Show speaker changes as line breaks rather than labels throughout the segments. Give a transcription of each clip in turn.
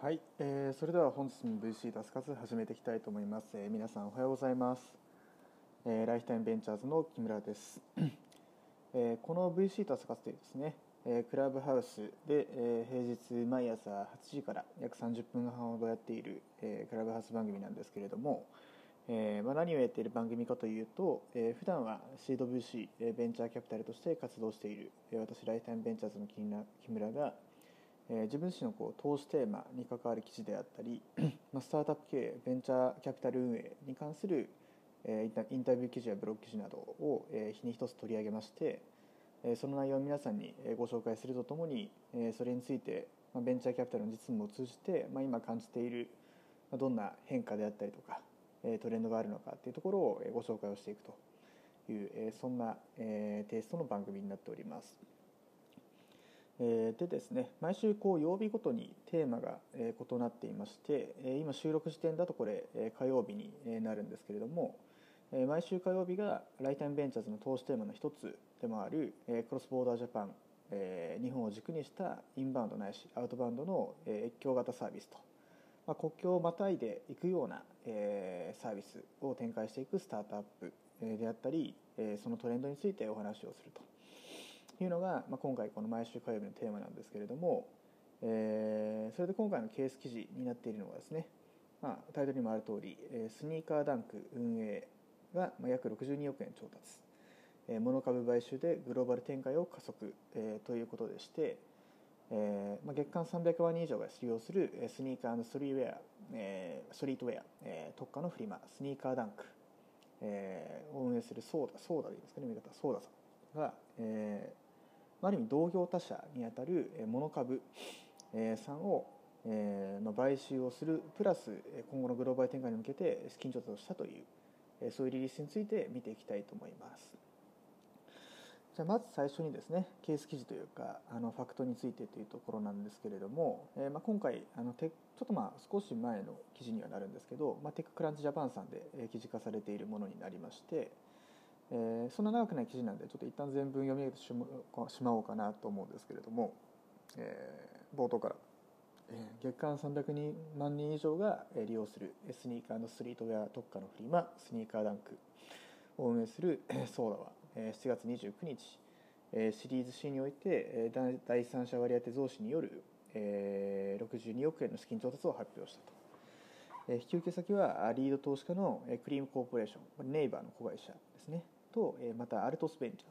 はい、えーそれでは本日も VC タスカツ始めていきたいと思います、えー皆さんおはようございます、えーライフタイムベンチャーズの木村です、えーこの VC タスカツというですね、えークラブハウスで、えー平日毎朝8時から約30分半ほどやっている、えークラブハウス番組なんですけれども、えーまあ、何をやっている番組かというと、えー普段は CWC、えーベンチャーキャピタルとして活動している、えー私ライフタイムベンチャーズの木村木村がえー自分自身のこう投資テーマに関わる記事であったり まあスタートアップ経営ベンチャーキャピタル運営に関する、えーインタビュー記事やブログ記事などを、えー日に一つ取り上げまして、えーその内容を皆さんにご紹介するとともに、えーそれについて、まあ、ベンチャーキャピタルの実務を通じて、まあ、今感じている、まあ、どんな変化であったりとか、えートレンドがあるのかっていうところをご紹介をしていくという、えーそんな、えーテイストの番組になっております。でですね毎週こう曜日ごとにテーマが、異なっていまして、今収録時点だとこれ、火曜日になるんですけれども、毎週火曜日がライタイムベンチャーズの投資テーマの一つでもある、クロスボーダージャパン、日本を軸にしたインバウンドないしアウトバウンドの、越境型サービスと、まあ、国境をまたいでいくような、サービスを展開していくスタートアップであったり、そのトレンドについてお話をすると。いうのが、まあ、今回この毎週火曜日のテーマなんですけれども、えーそれで今回のケース記事になっているのがですね、まあ、タイトルにもある通り、えースニーカーダンク運営が約62億円調達、えー、モノ株買収でグローバル展開を加速、えーということでして、えーまあ、月間300万人以上が使用するスニーカーストリーウェア、えーストリートウェア、えー特化のフリマスニーカーダンク、えーを運営するソーダソーダでいいですかね見方ソーダさんが、えーある意味同業他社にあたるモノ株さんを、えーまあ、買収をするプラス今後のグローバル展開に向けて資金調達をしたという、そういうリリースについて見ていきたいと思います。じゃあまず最初にですねケース記事というかあのファクトについてというところなんですけれども、えーまあ、今回あのテちょっとまあ少し前の記事にはなるんですけど、まあ、テッククランチジャパンさんで記事化されているものになりまして、えーそんな長くない記事なんでちょっと一旦全文読み上げてしまおうかなと思うんですけれども、えー冒頭から、えー月間300万人以上が利用するスニーカーのストリートウェア特化のフリマスニーカーダンク。を運営するソーダは7月29日。シリーズ C において第三者割当増資による62億円の資金調達を発表したと。引き受け先はリード投資家のクリームコーポレーションネイバーの子会社ですね。とまたアルトスベンチ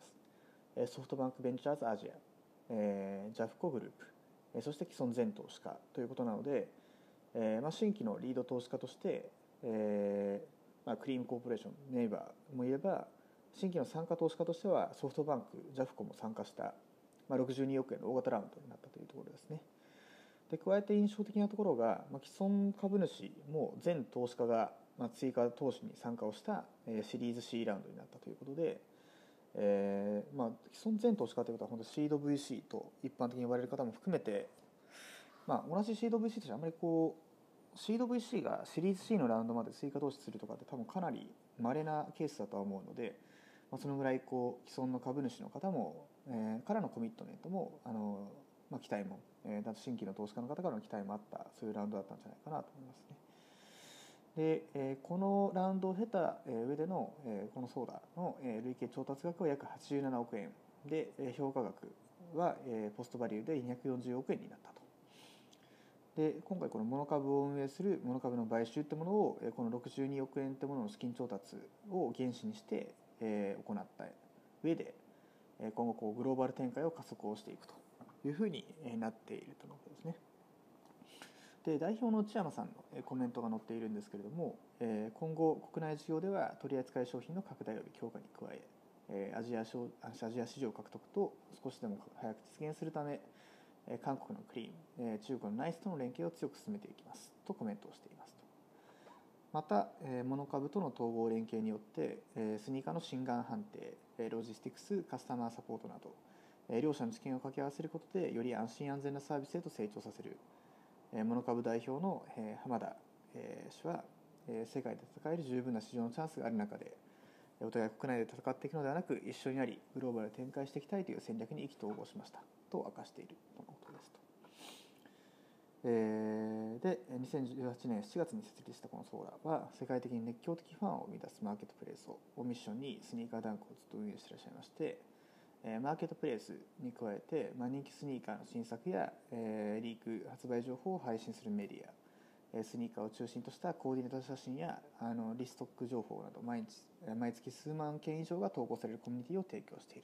ャーズソフトバンクベンチャーズアジアえジャフコグループそして既存全投資家ということなので、えまあ、新規のリード投資家として、えまあ、クリームコーポレーションネイバーもいれば新規の参加投資家としてはソフトバンクジャフコも参加した、まあ、62億円の大型ラウンドになったというところですね。で加えて印象的なところが、まあ、既存株主も全投資家が、まあ、追加投資に参加をした、えーシリーズ C ラウンドになったということで、えーまあ、既存全投資家ということは本当シード VC と一般的に呼ばれる方も含めて、まあ、同じシード VC としてあまりこうシード VC がシリーズ C のラウンドまで追加投資するとかって多分かなり稀なケースだとは思うので、まあ、そのぐらいこう既存の株主の方も、えからのコミットメントもあの、まあ、期待も、えー、新規の投資家の方からの期待もあったそういうラウンドだったんじゃないかなと思いますね。で、えーこのラウンドを経たえー上での、えーこのソーダの、え累計調達額は約87億円で、評価額は、えーポストバリューで240億円になったと。で今回このモノ株を運営するモノ株の買収ってものをこの62億円ってものの資金調達を原資にして、行った上でえー今後こうグローバル展開を加速をしていくというふうになっているとのことですね。で代表の内山さんのコメントが載っているんですけれども、え今後国内事業では取扱い商品の拡大及び強化に加ええアジアアジア市場獲得と少しでも早く実現するためえ韓国のクリーン、え中国のナイスとの連携を強く進めていきます。とコメントをしていますと。また、えーモノ株との統合連携によって、えスニーカーの心眼判定えロジスティクスカスタマーサポートなど、え両者の知見を掛け合わせることでより安心安全なサービスへと成長させる、モノ株代表の、えー浜田、氏は、世界で戦える十分な市場のチャンスがある中でお互い国内で戦っていくのではなく一緒になりグローバルで展開していきたいという戦略に意気投合しましたと明かしているとのことですと。えーで2018年7月に設立したこのソーラーは世界的に熱狂的ファンを生み出すマーケットプレイスをミッションにスニーカーダンクをずっと運営していらっしゃいましてえマーケットプレイスに加えて、まあ、人気スニーカーの新作や、え、リーク発売情報を配信するメディアえスニーカーを中心としたコーディネート写真やあのリストック情報など毎日毎月数万件以上が投稿されるコミュニティを提供している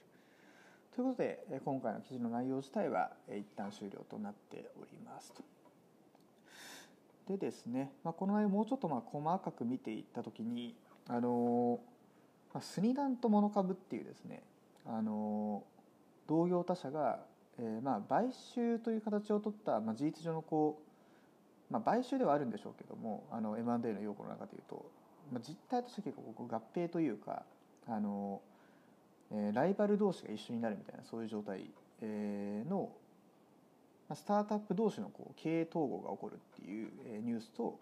ということで今回の記事の内容自体は一旦終了となっておりますと。でですね、まあ、この内容もうちょっとまあ細かく見ていった時にあの、まあ、スニダンとモノ株っていうですねあの同業他社が、えー、まあ買収という形を取った、まあ、事実上のこう、まあ、買収ではあるんでしょうけどもあの M&A の用語の中でいうと、まあ、実態として結構合併というかあの、えー、ライバル同士が一緒になるみたいなそういう状態、えー、のまあスタートアップ同士のこう経営統合が起こるっていうニュースと、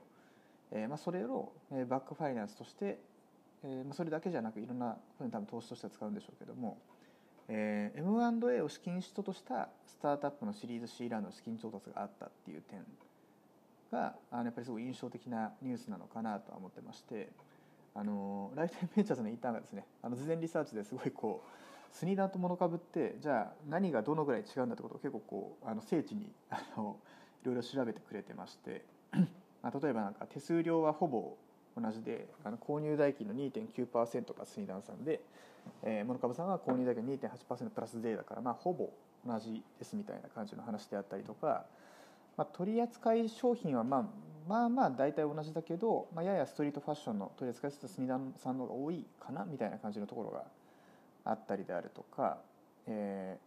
えーまあ、それをバックファイナンスとして、えーまあ、それだけじゃなくいろんなふうに多分投資としては使うんでしょうけども、えー、M&A を資金使途としたスタートアップのシリーズ C ラウンドの資金調達があったっていう点があのやっぱりすごい印象的なニュースなのかなとは思ってましてあのライフタイムベンチャーズのインターンがですねあの事前リサーチですごいこうスニーダンとモノ株ってじゃあ何がどのぐらい違うんだってことを結構こうあの精緻にあのいろいろ調べてくれてましてまあ例えばなんか手数料はほぼ同じであの購入代金の2.9%がスニダンさんで、えー、モノ株さんは購入代金2.8%プラス税だから、まあ、ほぼ同じですみたいな感じの話であったりとか、まあ、取扱い商品はまあまあまあ大体同じだけど、まあ、ややストリートファッションの取り扱いするスニダンさんの方が多いかなみたいな感じのところがあったりであるとか、え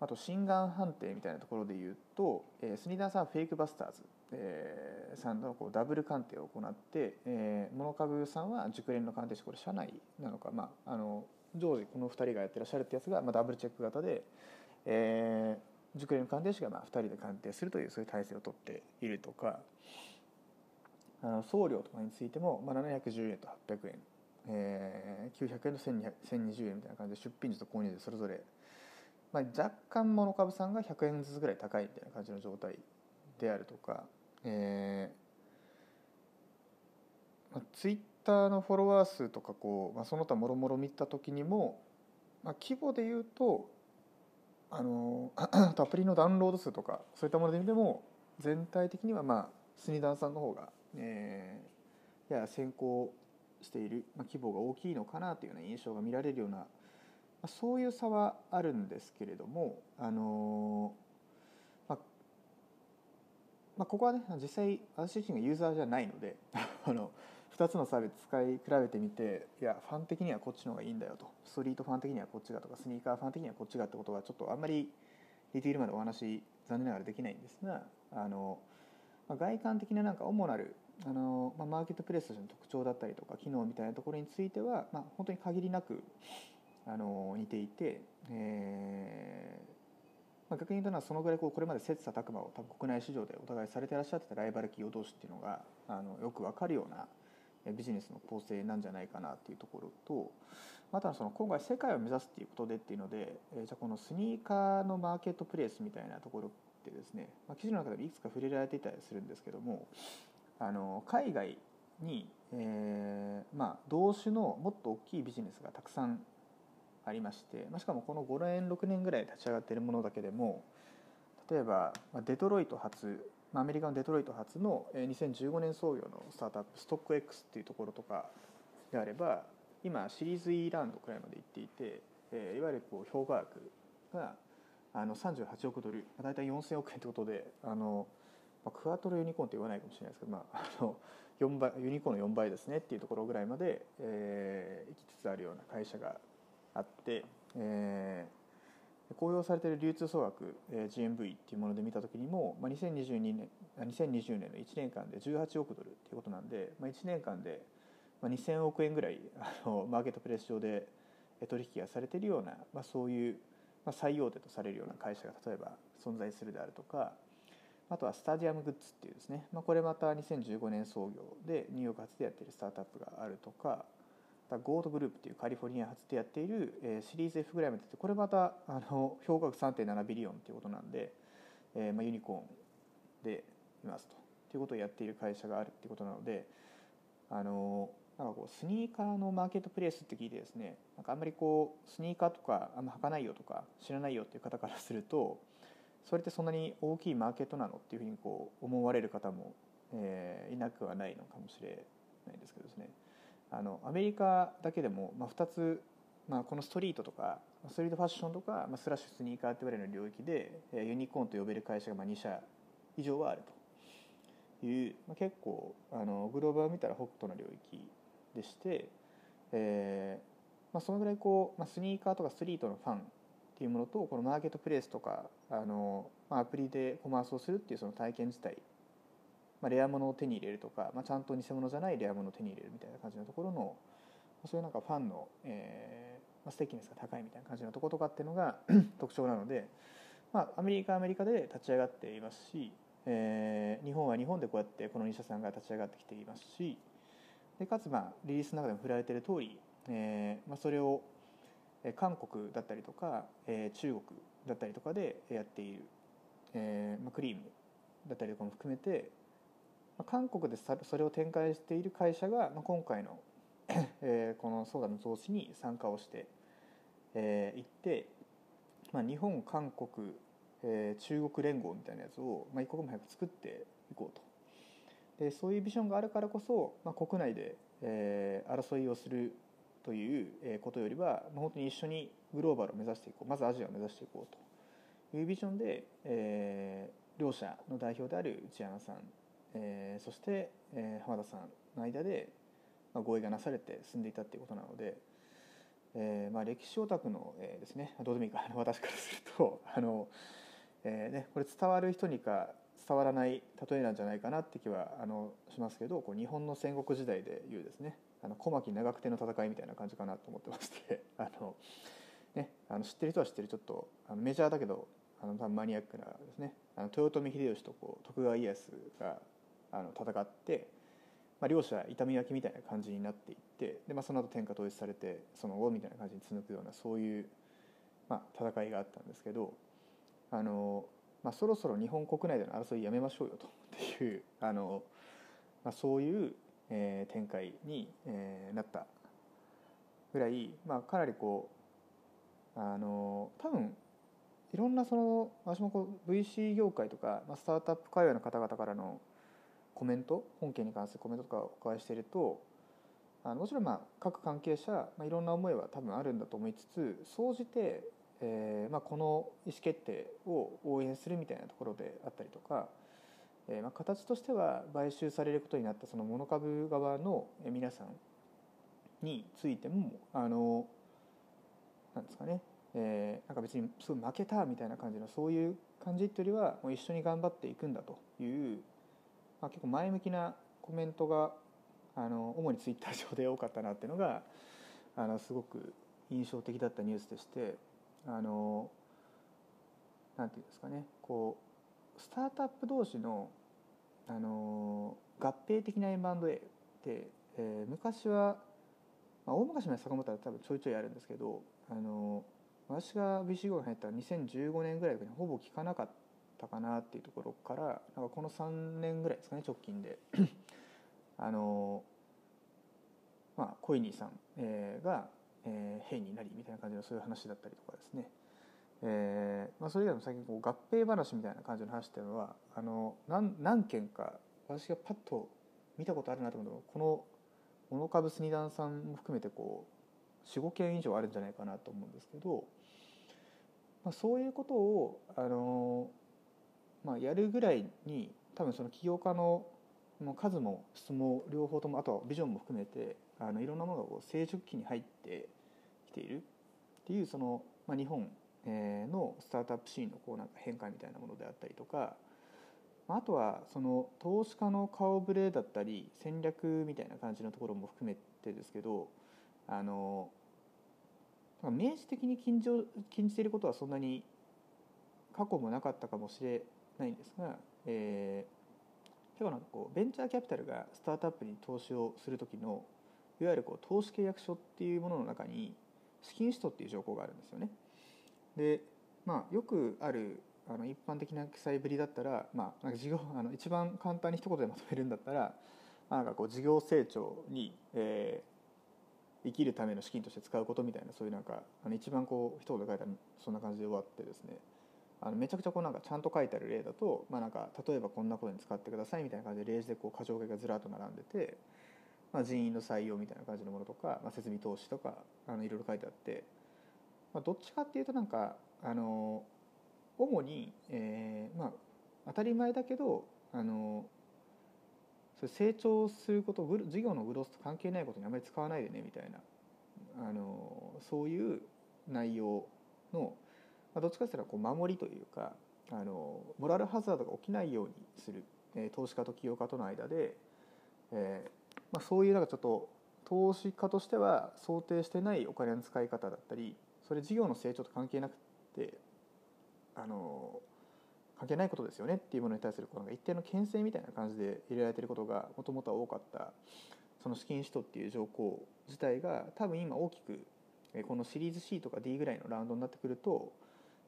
ー、あと心眼判定みたいなところで言うと、えー、スニダーさんはフェイクバスターズ、えー、さんのこうダブル鑑定を行って、えー、モノ株さんは熟練の鑑定士これ社内なのか、まあ、あの常時この2人がやってらっしゃるってやつが、まあ、ダブルチェック型で、えー、熟練の鑑定士がまあ2人で鑑定するというそういう体制をとっているとかあの送料とかについても、まあ、710円と800円えー、900円と1020円みたいな感じで出品時と購入時それぞれ、まあ、若干モノ株さんが100円ずつぐらい高いみたいな感じの状態であるとか、えーまあ、ツイッターのフォロワー数とかこう、まあ、その他もろもろ見た時にも、まあ、規模でいうとあの アプリのダウンロード数とかそういったもので見ても全体的にはまあスニダーさんの方が、えー、やや先行している、まあ、規模が大きいのかなというような印象が見られるような、まあ、そういう差はあるんですけれども、あのまあまあ、ここはね実際私自身がユーザーじゃないので あの2つのサービス使い比べてみていやファン的にはこっちの方がいいんだよと。ストリートファン的にはこっちがとかスニーカーファン的にはこっちがってことはちょっとあんまりディティールまでお話残念ながらできないんですがあの、まあ、外観的ななんか主なるあの、まあ、マーケットプレスとしての特徴だったりとか機能みたいなところについては、まあ、本当に限りなくあの似ていて、えーまあ、逆に言うとそのぐらいこうこれまで切磋琢磨を多分国内市場でお互いされてらっしゃってたライバル企業同士っていうのがあのよく分かるようなビジネスの構成なんじゃないかなっていうところとまたその今回世界を目指すっていうことでっていうので、え、じゃこのスニーカーのマーケットプレイスみたいなところってですね、まあ、記事の中でいくつか触れられていたりするんですけどもあの海外に、えーまあ、同種のもっと大きいビジネスがたくさんありまして、まあ、しかもこの5年6年ぐらい立ち上がっているものだけでも例えばデトロイト発アメリカのデトロイト発の2015年創業のスタートアップストック X っていうところとかであれば今シリーズ E ラウンドくらいまで行っていて、えいわゆるこう評価額があの38億ドル大体4000億円ということであのまあ、クワトロユニコーンって言わないかもしれないですけど、まあ、あの4倍ユニコーンの4倍ですねっていうところぐらいまで、えー、行きつつあるような会社があって、えー、公表されている流通総額、えー、GMV っていうもので見た時にも、まあ、2022年2020年の1年間で18億ドルっていうことなんで、まあ、1年間で2000億円ぐらいあのマーケットプレス上で取引がされているような、まあ、そういう、まあ、最大手とされるような会社が例えば存在するであるとかあとはスタジアムグッズっていうですね、まあ、これまた2015年創業でニューヨーク発でやっているスタートアップがあるとかゴードグループというカリフォルニア発でやっている、えシリーズ F ぐらいまでってこれまたあの評価額3.7ビリオンということなんで、えー、まあユニコーンでいますと。ということをやっている会社があるっていうことなのであのなんかこうスニーカーのマーケットプレイスって聞いてですねなんかあんまりこうスニーカーとかあんま履かないよとか知らないよっていう方からするとそれってそんなに大きいマーケットなのっていうふうにこう思われる方も、えー、いなくはないのかもしれないですけどですねあのアメリカだけでも、まあ、2つ、まあ、このストリートとかストリートファッションとか、まあ、スラッシュスニーカーって言われる領域で、ユニコーンと呼べる会社がまあ2社以上はあると。いう、まあ、結構あのグローバーを見たら北斗の領域でして、えーまあ、そのぐらいこう、まあ、スニーカーとかストリートのファンっていうものとこのマーケットプレイスとかあの、まあ、アプリでコマースをするっていうその体験自体、まあ、レア物を手に入れるとか、まあ、ちゃんと偽物じゃないレア物を手に入れるみたいな感じのところのそういうなんかファンの、えーまあ、ステキネスが高いみたいな感じのところとかっていうのが 特徴なので、まあ、アメリカはアメリカで立ち上がっていますし、えー、日本は日本でこうやってこの2社さんが立ち上がってきていますしでかつまあリリースの中でも振られている通り、えーまあ、それを韓国だったりとか、えー、中国だったりとかでやっている、えーまあ、クリームだったりとかも含めて、韓国でそれを展開している会社が、今回の、このソーダの増資に参加をしてい、えー、って、まあ、日本韓国、えー、中国連合みたいなやつを、まあ、一刻も早く作っていこうと。でそういうビジョンがあるからこそ、まあ、国内で、えー、争いをするということよりは、まあ、本当に一緒にグローバルを目指していこうまずアジアを目指していこうというビジョンで、えー、両者の代表である内山さん、えー、そして、えー、浜田さんの間で、まあ、合意がなされて進んでいたということなので、えーまあ、歴史オタクの、えー、ですねどうでもいいか私からすると あの、えーね、これ伝わる人にか伝わらない例えなんじゃないかなって気はあのしますけどこう日本の戦国時代でいうですねあの小牧長久手の戦いみたいな感じかなと思ってまして あの、ね、あの知ってる人は知ってるちょっとあのメジャーだけどあの多分マニアックなですねあの豊臣秀吉とこう徳川家康があの戦って、まあ、両者痛み分けみたいな感じになっていってで、まあ、その後天下統一されてその後みたいな感じに続くようなそういう、まあ、戦いがあったんですけどあのまあ、そろそろ日本国内での争いやめましょうよとっていうあの、まあ、そういう、えー、展開に、えー、なったぐらい、まあ、かなりこうあの多分いろんなその私もこう VC 業界とか、まあ、スタートアップ界隈の方々からのコメント本件に関するコメントとかをお伺いしているとあのもちろんまあ各関係者、まあ、いろんな思いは多分あるんだと思いつつ総じてえーまあ、この意思決定を応援するみたいなところであったりとか、えーまあ、形としては買収されることになったそのモノ株側の皆さんについてもあのなんですかね、えー、なんか別にすごい負けたみたいな感じのそういう感じっていうよりはもう一緒に頑張っていくんだという、まあ、結構前向きなコメントがあの主にツイッター上で多かったなっていうのがあのすごく印象的だったニュースでして。あのなんていうんですかねこうスタートアップ同士のあの合併的な M&A って、えー、昔は、まあ、大昔まで遡ったら多分ちょいちょいあるんですけどあの私が VC5 に入った2015年ぐらいにほぼ聞かなかったかなっていうところからなんかこの3年ぐらいですかね直近で。あのまあコイニーさん、えー、がえー、兵になりみたいな感じのそういう話だったりとかですね、えーまあ、それ以外も最近こう合併話みたいな感じの話っていうのはあの何何件か私がパッと見たことあるなと思うのこのモノ株スニダンさんも含めてこう45件以上あるんじゃないかなと思うんですけど、まあ、そういうことをあの、まあ、やるぐらいに多分その起業家の数も質も両方ともあとはビジョンも含めてあのいろんなものがこう成熟期に入ってきている。っていうその、まあ、日本のスタートアップシーンのこうなんか変化みたいなものであったりとかあとはその投資家の顔ぶれだったり戦略みたいな感じのところも含めてですけどあの明示的に禁じ禁じていることはそんなに過去もなかったかもしれないんですが、えー、結構なんかこうベンチャーキャピタルがスタートアップに投資をする時のいわゆるこう投資契約書っていうものの中に資金使途っていう条項があるんですよね。で、まあ、よくあるあの一般的な記載ぶりだったら、まあ、なんか事業 あの一番簡単に一言でまとめるんだったら、まあ、なんかこう事業成長に、えー、生きるための資金として使うことみたいなそういうなんかあの一番こう一言で書いたらそんな感じで終わってですねあのめちゃくちゃこうなんかちゃんと書いてある例だと、まあ、なんか例えばこんなことに使ってくださいみたいな感じで例示でこう箇条書きがずらっと並んでて、まあ、人員の採用みたいな感じのものとか、まあ、設備投資とかあのいろいろ書いてあって、まあ、どっちかっていうとなんかあの主に、えーまあ、当たり前だけどあのそれ成長すること事業のグロスと関係ないことにあまり使わないでねみたいなあのそういう内容の、まあ、どっちかというとこう守りというかあのモラルハザードが起きないようにする、えー、投資家と起業家との間で、えーまあ、そういうなんかちょっと投資家としては想定してないお金の使い方だったりそれ事業の成長と関係なくてあの関係ないことですよねっていうものに対するこの一定の牽制みたいな感じで入れられてることがもともとは多かったその資金使途っていう条項自体が多分今大きくこのシリーズ C とか D ぐらいのラウンドになってくると、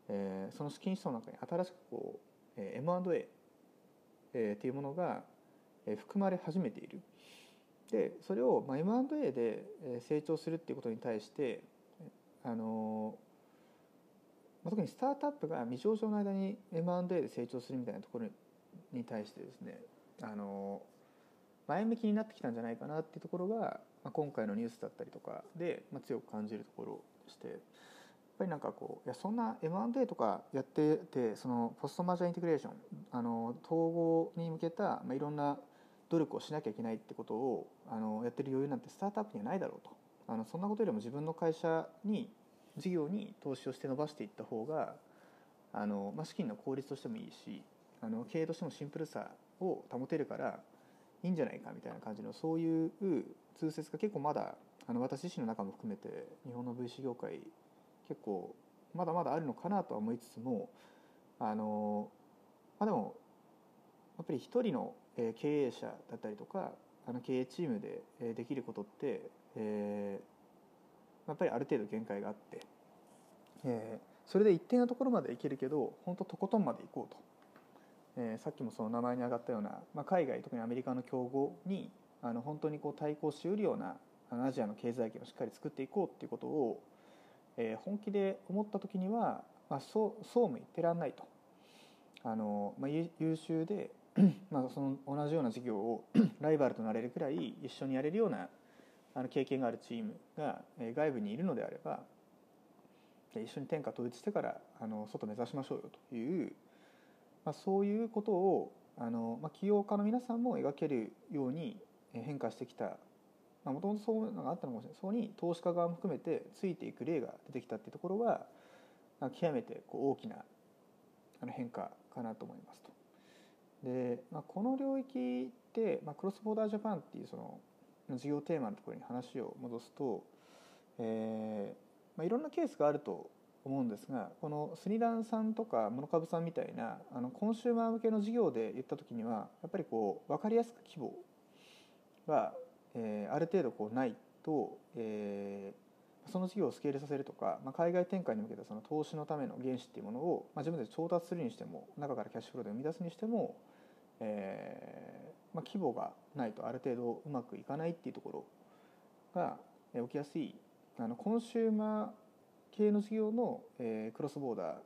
えー、その資金使途の中に新しくこう、え M&A、えー、っていうものが含まれ始めている。でそれを、まあ、M&A で成長するっていうことに対してあの特にスタートアップが未上場の間に M&A で成長するみたいなところに対してですねあの前向きになってきたんじゃないかなっていうところが、まあ、今回のニュースだったりとかで、まあ、強く感じるところでしてぱりなんかこういやそんな M&A とかやっててそのポストマージャーインテグレーションあの統合に向けた、まあ、いろんな努力をしなきゃいけないってことをあのやってる余裕なんてスタートアップにはないだろうと。あのそんなことよりも自分の会社に事業に投資をして伸ばしていった方があの、まあ、資金の効率としてもいいしあの経営としてもシンプルさを保てるからいいんじゃないかみたいな感じのそういう通説が結構まだあの私自身の中も含めて日本の VC 業界結構まだまだあるのかなとは思いつつもあの、まあ、でもやっぱり一人の経営者だったりとかあの経営チームでできることって、えー、やっぱりある程度限界があって、えー、それで一定のところまでいけるけど本当とことんまで行こうと、えー、さっきもその名前に挙がったような、まあ、海外特にアメリカの競合にあの本当にこう対抗しうるようなアジアの経済圏をしっかり作っていこうっていうことを、えー、本気で思った時には、まあ、そうそうも言ってらんないと。あのまあ、優秀で まあその同じような事業を ライバルとなれるくらい一緒にやれるようなあの経験があるチームが外部にいるのであれば一緒に天下統一してからあの外目指しましょうよという、まあ、そういうことをあの、まあ、起業家の皆さんも描けるように変化してきたもともとそういうのがあったのかもしれないそこに投資家側も含めてついていく例が出てきたっていうところは、極めてこう大きな変化かなと思いますと。で、まあ、この領域って、まあ、クロスボーダージャパンっていうその授業テーマのところに話を戻すと、えーまあ、いろんなケースがあると思うんですがこのスニダンさんとかモノカブさんみたいなあのコンシューマー向けの事業で言った時にはやっぱりこう分かりやすく規模が、えー、ある程度こうないと、えー、その事業をスケールさせるとか、まあ、海外展開に向けたその投資のための原資っていうものを、まあ、自分で調達するにしても中からキャッシュフローで生み出すにしても、えまあ、規模がないとある程度うまくいかないっていうところが起きやすいあのコンシューマー系の事業の、えー、クロスボーダ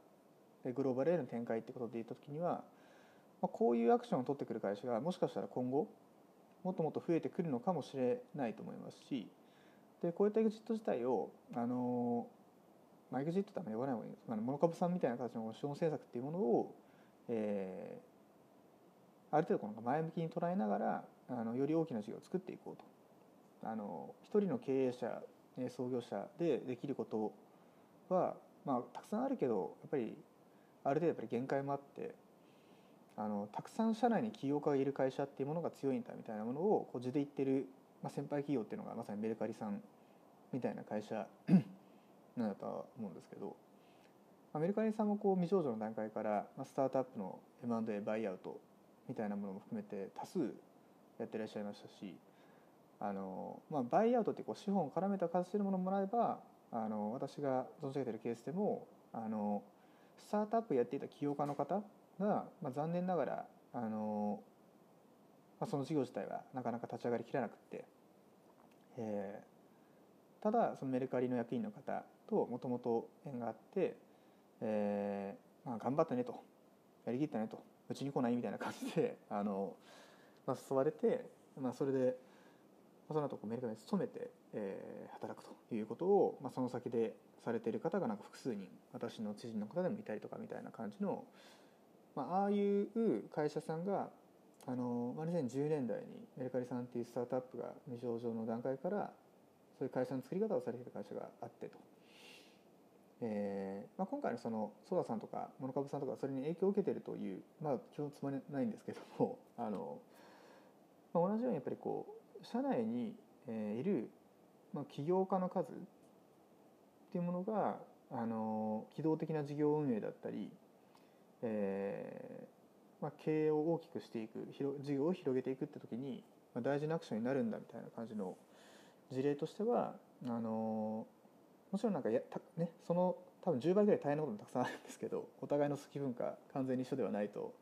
ーグローバルへの展開ってことで言った時には、まあ、こういうアクションを取ってくる会社がもしかしたら今後もっともっと増えてくるのかもしれないと思いますしでこういったエグジット自体をあの、まあ、エグジットってあんまり言わない方がいいです。モノ株さんみたいな形の資本政策っていうものを、えー、ある程度この前向きに捉えながらあのより大きな事業を作っていこうと。あの一人の経営者創業者でできることは、まあ、たくさんあるけどやっぱりある程度やっぱり限界もあってあのたくさん社内に起業家がいる会社っていうものが強いんだみたいなものをこう図で言ってる、まあ、先輩企業っていうのがまさにメルカリさんみたいな会社なんだとは思うんですけどメルカリさんもこう未上場の段階からまあスタートアップの M&A バイアウトみたいなものも含めて多数やってらっしゃいましたしあの、まあ、バイアウトってこう資本を絡めた形でのものもらえばあの私が存じ上げてるケースでもあのスタートアップやっていた起業家の方が、まあ、残念ながらあの、まあ、その事業自体はなかなか立ち上がりきらなくて、えー、ただそのメルカリの役員の方ともともと縁があって、えーまあ、頑張ったねとやりきったねとうちに来ないみたいな感じで あの、まあ、誘われて、まあ、それでその後メルカリに勤めて、えー、働くということを、まあ、その先でされている方がなんか複数人私の知人の方でもいたりとかみたいな感じの、まあ、あいう会社さんがあの、2010年代にメルカリさんっていうスタートアップが未上場の段階からそういう会社の作り方をされている会社があってと。えーまあ、今回のそのソダさんとかモノカブさんとかそれに影響を受けてるという、まあ、基本つまりないんですけども あの、まあ、同じようにやっぱりこう社内に、えー、いる、まあ、起業家の数っていうものがあの機動的な事業運営だったり、えーまあ、経営を大きくしていく事業を広げていくって時に、まあ、大事なアクションになるんだみたいな感じの事例としてはあのもちろんなんかやた、ね、その多分10倍ぐらい大変なこともたくさんあるんですけどお互いの好き文化完全に一緒ではないと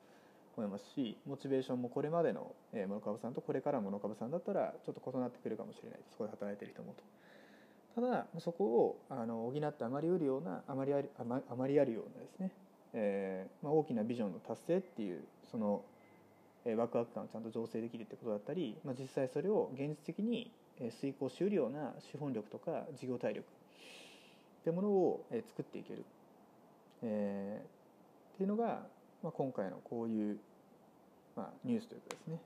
思いますしモチベーションもこれまでの、えー、モノカブさんとこれからのモノカブさんだったらちょっと異なってくるかもしれないそこで働いてる人もと。ただそこをあの補ってあまりうるようなあまりありあまりあるようなですね、えーまあ、大きなビジョンの達成っていうその、えー、ワクワク感をちゃんと醸成できるってことだったり、まあ、実際それを現実的に遂行しうるような資本力とか事業体力ってものを作っていける、えー、っていうのが、まあ、今回のこういう、まあ、ニュースというかですね。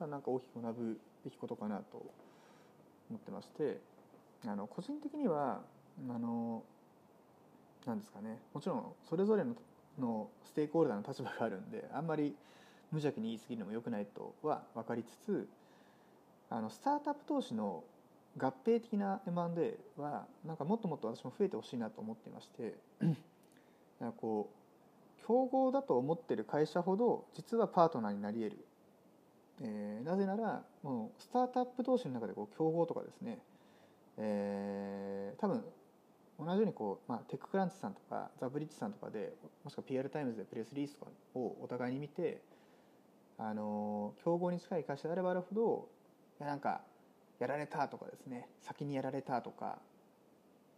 なんか大きく学ぶべきことかなと思ってましてあの個人的にはあのなんですかね。もちろんそれぞれののステークホルダーの立場があるんであんまり無邪気に言い過ぎるのも良くないとは分かりつつあのスタートアップ投資の合併的な M&A はなんかもっともっと私も増えてほしいなと思っていまして なんかこう競合だと思ってる会社ほど実はパートナーになり得る、えー、なぜならもうスタートアップ同士の中でこう競合とかですねえー、多分同じようにこう、まあ、テッククランチさんとかザ・ブリッジさんとかでもしくは PR タイムズでプレスリリースとかをお互いに見てあの競合に近い会社であればあるほどいやなんかやられたとかですね先にやられたとか、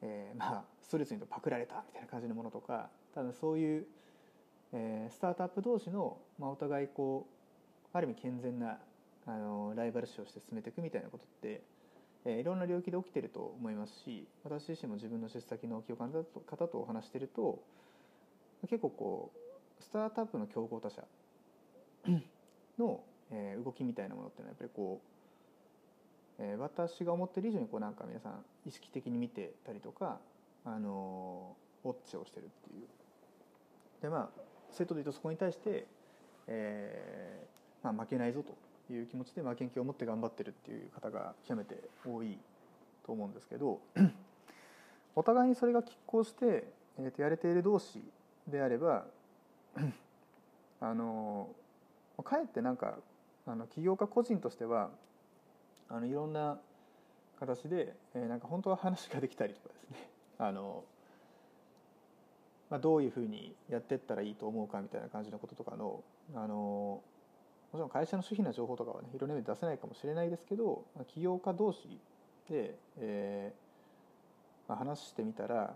えー、まあストレートにとパクられたみたいな感じのものとか多分そういう、えー、スタートアップ同士の、まあ、お互いこうある意味健全なあのライバル視をして進めていくみたいなことってえいろんな領域で起きてると思いますし私自身も自分の出先の企業方とお話してると結構こうスタートアップの競合他社 の、え動きみたいなものっていうのはやっぱりこう、え私が思ってる以上にこうなんか皆さん意識的に見てたりとか、あのウォッチをしてるっていう。でまあ生徒でいうとそこに対して、えーまあ、負けないぞと。いう気持ちで、まあ、研究を持って頑張ってるっていう方が極めて多いと思うんですけど お互いにそれが拮抗して、えー、とやれている同士であればあのかえってなんかあの起業家個人としてはあのいろんな形で、えー、なんか本当は話ができたりとかですね。あの、まあ、どういうふうにやってったらいいと思うかみたいな感じのこととかのあのもちろん会社の主費な情報とかはねいろんな意味で出せないかもしれないですけど起業家同士で、えーまあ、話してみたら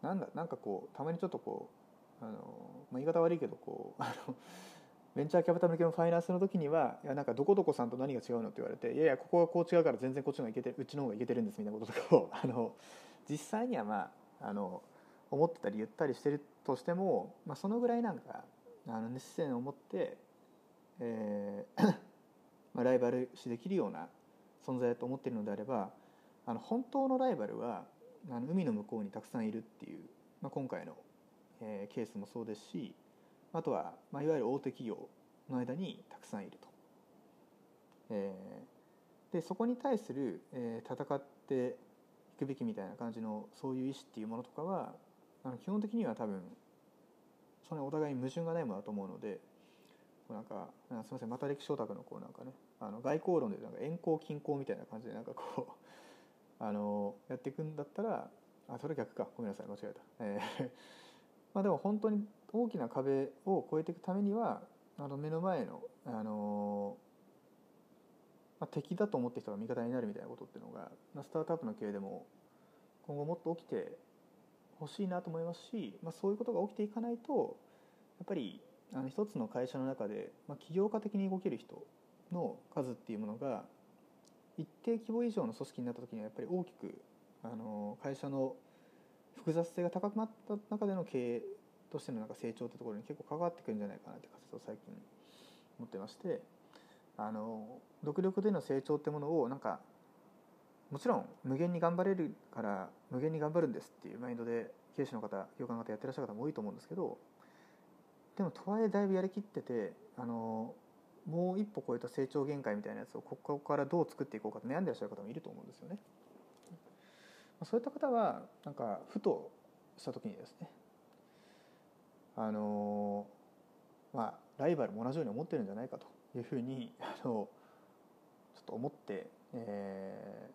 なんだなんかこうたまにちょっとこうあの、まあ、言い方悪いけどこうあのベンチャーキャピタル向けのファイナンスの時にはいやなんかどこどこさんと何が違うのって言われていやいやここはこう違うから全然こっちの方がいけてうちの方がいけてるんですみたいなこととかを あの実際にはまああの思ってたり言ったりしてるとしても、まあ、そのぐらいなんかあの熱線を持ってえー まあ、ライバル視できるような存在だと思っているのであればあの本当のライバルはあの海の向こうにたくさんいるっていう、まあ、今回の、えー、ケースもそうですしあとは、まあ、いわゆる大手企業の間にたくさんいると。えー、でそこに対する、えー、戦っていくべきみたいな感じのそういう意思っていうものとかはあの基本的には多分そのお互いに矛盾がないものだと思うのでなんかすみませんまた歴史オタクのこうなんかねあの外交論でなんか遠行近行みたいな感じでなんかこう あのやっていくんだったらあそれ逆か。ごめんなさい。間違えた、えー。まあ、でも本当に大きな壁を越えていくためにはあの目の前の、あのまあ、敵だと思って人が味方になるみたいなことっていうのが、スタートアップの経営でも今後もっと起きてほしいなと思いますし、まあ、そういうことが起きていかないとやっぱりあの一つの会社の中で、まあ、起業家的に動ける人の数っていうものが一定規模以上の組織になった時にはやっぱり大きくあの会社の複雑性が高くなった中での経営としてのなんか成長ってところに結構関わってくるんじゃないかなって仮説を最近思ってましてあの独力での成長ってものをなんかもちろん無限に頑張れるから無限に頑張るんですっていうマインドで経営者の方業界の方やってらっしゃる方も多いと思うんですけどでもとはいえだいぶやりきっててあのもう一歩超えた成長限界みたいなやつをここからどう作っていこうかと悩んでらっしゃる方もいると思うんですよね。そういった方はなんかふとした時にですねあのまあライバルも同じように思ってるんじゃないかというふうにあのちょっと思って、え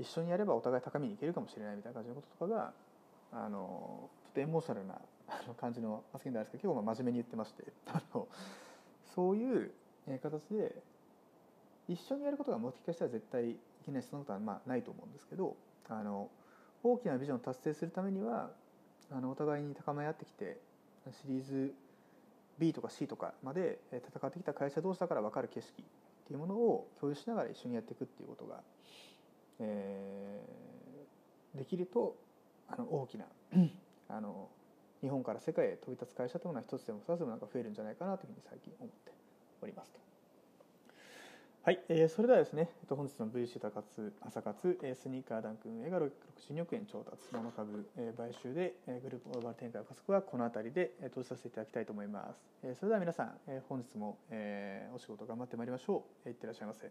ー、一緒にやればお互い高みにいけるかもしれないみたいな感じのこととかがあのちょっとエモーショナルな感じの発言なんですけど結構真面目に言ってましてあのそういう形で一緒にやることが目的化したら絶対いけないそんなことはまあないと思うんですけどあの大きなビジョンを達成するためにはあのお互いに高め合ってきてシリーズ B とか C とかまで戦ってきた会社同士だから分かる景色っていうものを共有しながら一緒にやっていくっていうことが、えー、できるとあの大きなあの日本から世界へ飛び立つ会社というのは一つでも二つでもなんか増えるんじゃないかなというふうに最近思っておりますと。はい、えー、それではですね、えっと、本日の VC 高津朝活、えー、スニーカーダンク運営が662億円調達、モノ株、えー、買収で、えー、グループオーバー展開加速はこの辺りで、えー、投資させていただきたいと思います。えー、それでは皆さん、えー、本日も、えー、お仕事頑張ってまいりましょう。えー、いってらっしゃいませ。